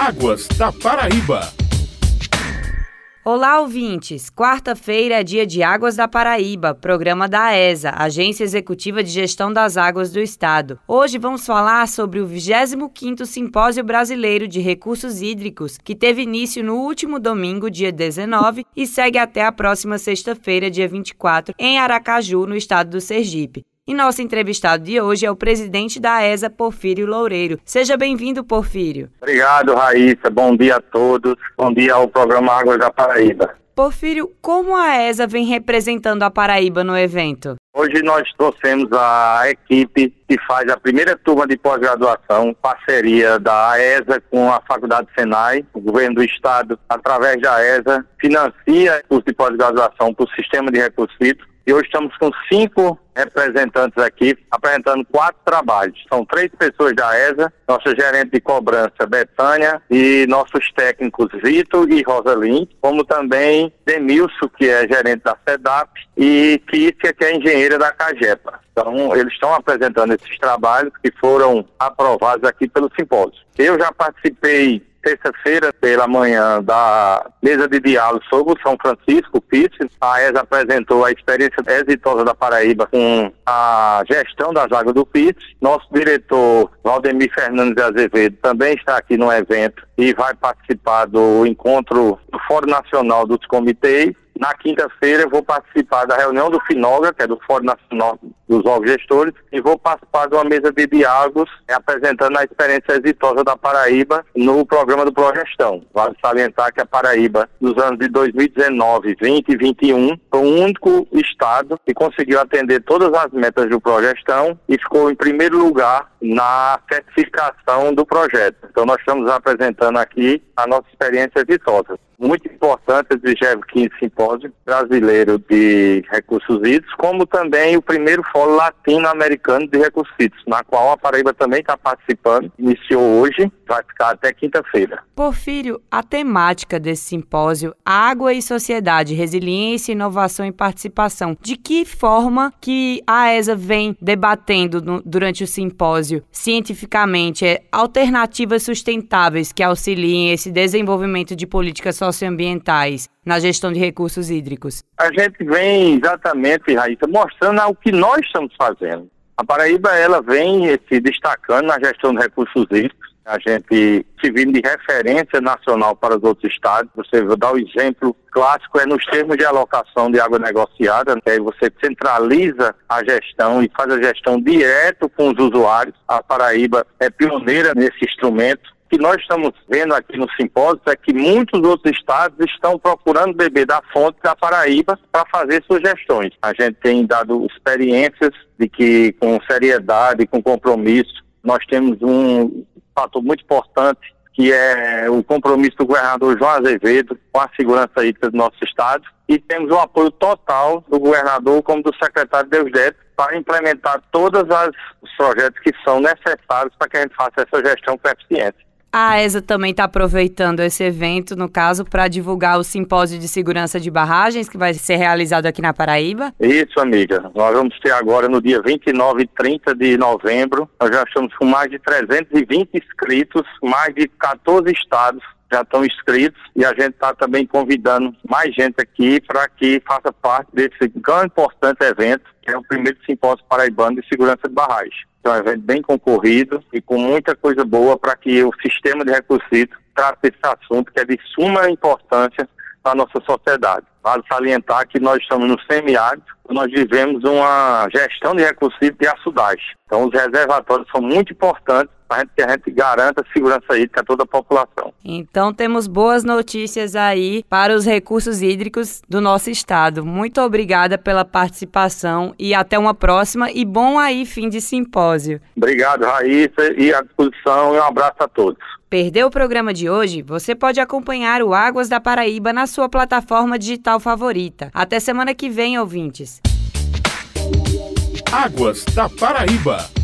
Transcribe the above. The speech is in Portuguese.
Águas da Paraíba. Olá, ouvintes! Quarta-feira é dia de Águas da Paraíba, programa da AESA, Agência Executiva de Gestão das Águas do Estado. Hoje vamos falar sobre o 25º Simpósio Brasileiro de Recursos Hídricos, que teve início no último domingo, dia 19, e segue até a próxima sexta-feira, dia 24, em Aracaju, no estado do Sergipe. E nosso entrevistado de hoje é o presidente da ESA, Porfírio Loureiro. Seja bem-vindo, Porfírio. Obrigado, Raíssa. Bom dia a todos. Bom dia ao programa Águas da Paraíba. Porfírio, como a ESA vem representando a Paraíba no evento? Hoje nós trouxemos a equipe que faz a primeira turma de pós-graduação, parceria da ESA com a Faculdade Senai, o governo do estado, através da ESA, financia curso de pós-graduação para o sistema de recursos e hoje estamos com cinco representantes aqui apresentando quatro trabalhos. São três pessoas da ESA, nossa gerente de cobrança, Betânia, e nossos técnicos Vitor e Rosalim, como também Demilson, que é gerente da SEDAP, e Kícia, que é engenheira da CAGEPA. Então, eles estão apresentando esses trabalhos que foram aprovados aqui pelo simpósio. Eu já participei terça-feira pela manhã da mesa de diálogo sobre o São Francisco, PIS. A ESA apresentou a experiência exitosa da Paraíba com a gestão das águas do PIS. Nosso diretor, Valdemir Fernandes Azevedo, também está aqui no evento e vai participar do encontro do Fórum Nacional dos Comitês. Na quinta-feira eu vou participar da reunião do FINOGA, que é do Fórum Nacional dos Órgãos Gestores, e vou participar de uma mesa de diálogos apresentando a experiência exitosa da Paraíba no programa do Progestão. Vale salientar que a Paraíba, nos anos de 2019, 20 e 21, foi o único estado que conseguiu atender todas as metas do Progestão e ficou em primeiro lugar na certificação do projeto. Então nós estamos apresentando aqui a nossa experiência exitosa muito importante esse 25 Simpósio Brasileiro de Recursos Hídricos, como também o primeiro Fórum Latino-Americano de Recursos Hídricos, na qual a Paraíba também está participando. Iniciou hoje, vai ficar até quinta-feira. Porfírio, a temática desse simpósio, Água e Sociedade, Resiliência, Inovação e Participação. De que forma que a ESA vem debatendo no, durante o simpósio, cientificamente, é, alternativas sustentáveis que auxiliem esse desenvolvimento de políticas socioambientais na gestão de recursos hídricos? A gente vem exatamente, Raíssa, mostrando o que nós estamos fazendo. A Paraíba ela vem se destacando na gestão de recursos hídricos. A gente se vindo de referência nacional para os outros estados. Você dá o exemplo clássico é nos termos de alocação de água negociada, que aí você centraliza a gestão e faz a gestão direto com os usuários. A Paraíba é pioneira nesse instrumento que nós estamos vendo aqui no simpósio é que muitos outros estados estão procurando beber da fonte da Paraíba para fazer sugestões. A gente tem dado experiências de que, com seriedade, com compromisso, nós temos um fator muito importante que é o compromisso do governador João Azevedo com a segurança hídrica do nosso estado e temos o apoio total do governador como do secretário Deusdete para implementar todos os projetos que são necessários para que a gente faça essa gestão com eficiência. A ESA também está aproveitando esse evento, no caso, para divulgar o simpósio de segurança de barragens, que vai ser realizado aqui na Paraíba. Isso, amiga. Nós vamos ter agora no dia 29 e 30 de novembro. Nós já estamos com mais de 320 inscritos, mais de 14 estados já estão inscritos e a gente está também convidando mais gente aqui para que faça parte desse tão importante evento, que é o primeiro simpósio paraibano de segurança de barragens. Então, é um evento bem concorrido e com muita coisa boa para que o sistema de recursos trate esse assunto que é de suma importância para a nossa sociedade. Vale salientar que nós estamos no semiárido, nós vivemos uma gestão de recursos de açudagem. Então, os reservatórios são muito importantes para que a gente garanta a segurança hídrica a toda a população. Então temos boas notícias aí para os recursos hídricos do nosso estado. Muito obrigada pela participação e até uma próxima e bom aí fim de simpósio. Obrigado, Raíssa, e à disposição e um abraço a todos. Perdeu o programa de hoje? Você pode acompanhar o Águas da Paraíba na sua plataforma digital favorita. Até semana que vem, ouvintes. Águas da Paraíba.